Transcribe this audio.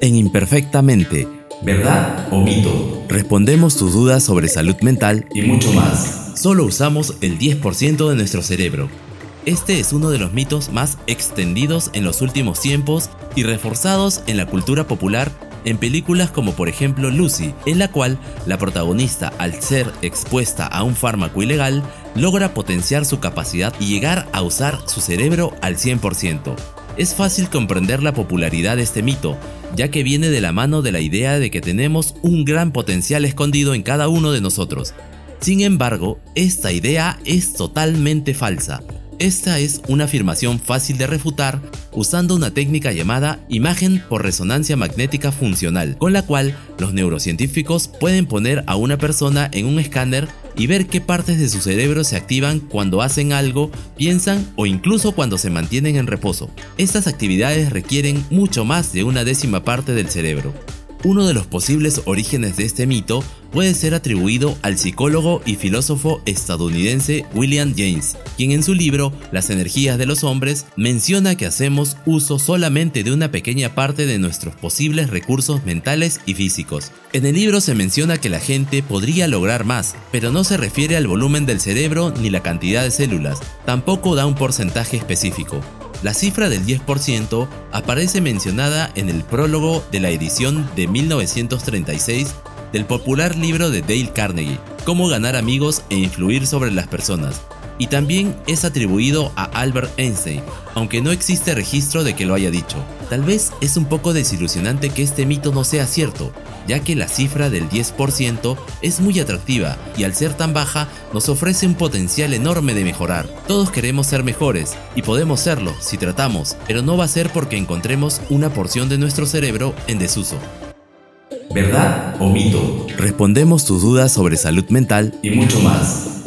en Imperfectamente. ¿Verdad o mito? Respondemos tus dudas sobre salud mental Y mucho más. Solo usamos el 10% de nuestro cerebro. Este es uno de los mitos más extendidos en los últimos tiempos y reforzados en la cultura popular en películas como por ejemplo Lucy, en la cual la protagonista al ser expuesta a un fármaco ilegal logra potenciar su capacidad y llegar a usar su cerebro al 100%. Es fácil comprender la popularidad de este mito, ya que viene de la mano de la idea de que tenemos un gran potencial escondido en cada uno de nosotros. Sin embargo, esta idea es totalmente falsa. Esta es una afirmación fácil de refutar usando una técnica llamada imagen por resonancia magnética funcional, con la cual los neurocientíficos pueden poner a una persona en un escáner y ver qué partes de su cerebro se activan cuando hacen algo, piensan o incluso cuando se mantienen en reposo. Estas actividades requieren mucho más de una décima parte del cerebro. Uno de los posibles orígenes de este mito puede ser atribuido al psicólogo y filósofo estadounidense William James, quien en su libro Las energías de los hombres menciona que hacemos uso solamente de una pequeña parte de nuestros posibles recursos mentales y físicos. En el libro se menciona que la gente podría lograr más, pero no se refiere al volumen del cerebro ni la cantidad de células, tampoco da un porcentaje específico. La cifra del 10% aparece mencionada en el prólogo de la edición de 1936 del popular libro de Dale Carnegie, Cómo ganar amigos e influir sobre las personas, y también es atribuido a Albert Einstein, aunque no existe registro de que lo haya dicho. Tal vez es un poco desilusionante que este mito no sea cierto, ya que la cifra del 10% es muy atractiva y al ser tan baja nos ofrece un potencial enorme de mejorar. Todos queremos ser mejores y podemos serlo si tratamos, pero no va a ser porque encontremos una porción de nuestro cerebro en desuso. ¿Verdad o mito? Respondemos tus dudas sobre salud mental Y mucho más.